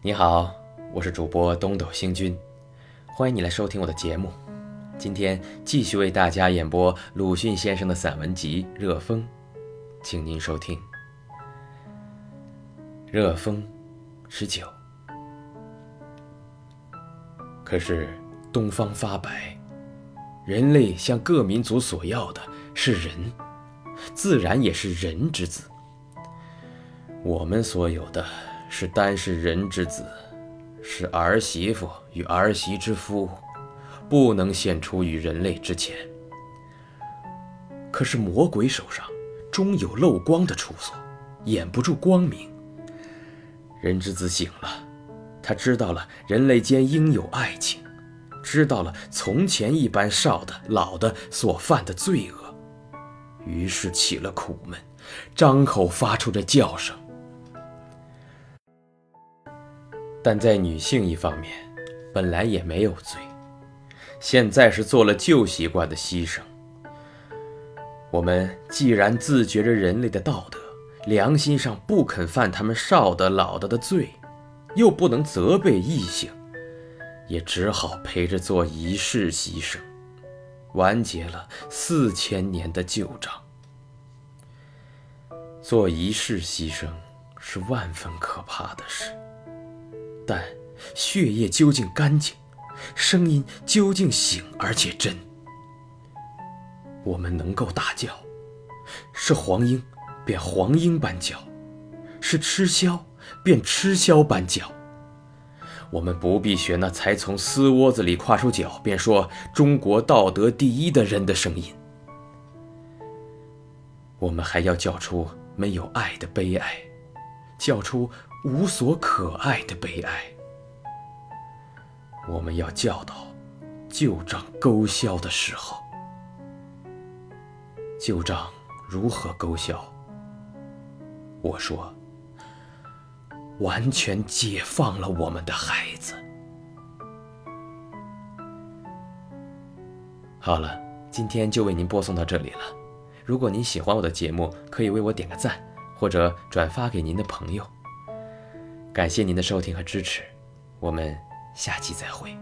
你好，我是主播东斗星君，欢迎你来收听我的节目。今天继续为大家演播鲁迅先生的散文集《热风》，请您收听《热风》十九。可是东方发白，人类向各民族索要的是人，自然也是人之子。我们所有的是单是人之子，是儿媳妇与儿媳之夫，不能献出于人类之前。可是魔鬼手上终有漏光的处所，掩不住光明。人之子醒了，他知道了人类间应有爱情，知道了从前一般少的老的所犯的罪恶，于是起了苦闷，张口发出这叫声。但在女性一方面，本来也没有罪，现在是做了旧习惯的牺牲。我们既然自觉着人类的道德，良心上不肯犯他们少的老的的罪，又不能责备异性，也只好陪着做一世牺牲，完结了四千年的旧账。做一世牺牲是万分可怕的事。但血液究竟干净，声音究竟醒而且真。我们能够大叫，是黄莺便黄莺般叫，是吃枭便吃枭般叫。我们不必学那才从丝窝子里跨出脚便说中国道德第一的人的声音。我们还要叫出没有爱的悲哀，叫出。无所可爱的悲哀，我们要教导旧账勾销的时候。旧账如何勾销？我说，完全解放了我们的孩子。好了，今天就为您播送到这里了。如果您喜欢我的节目，可以为我点个赞，或者转发给您的朋友。感谢您的收听和支持，我们下期再会。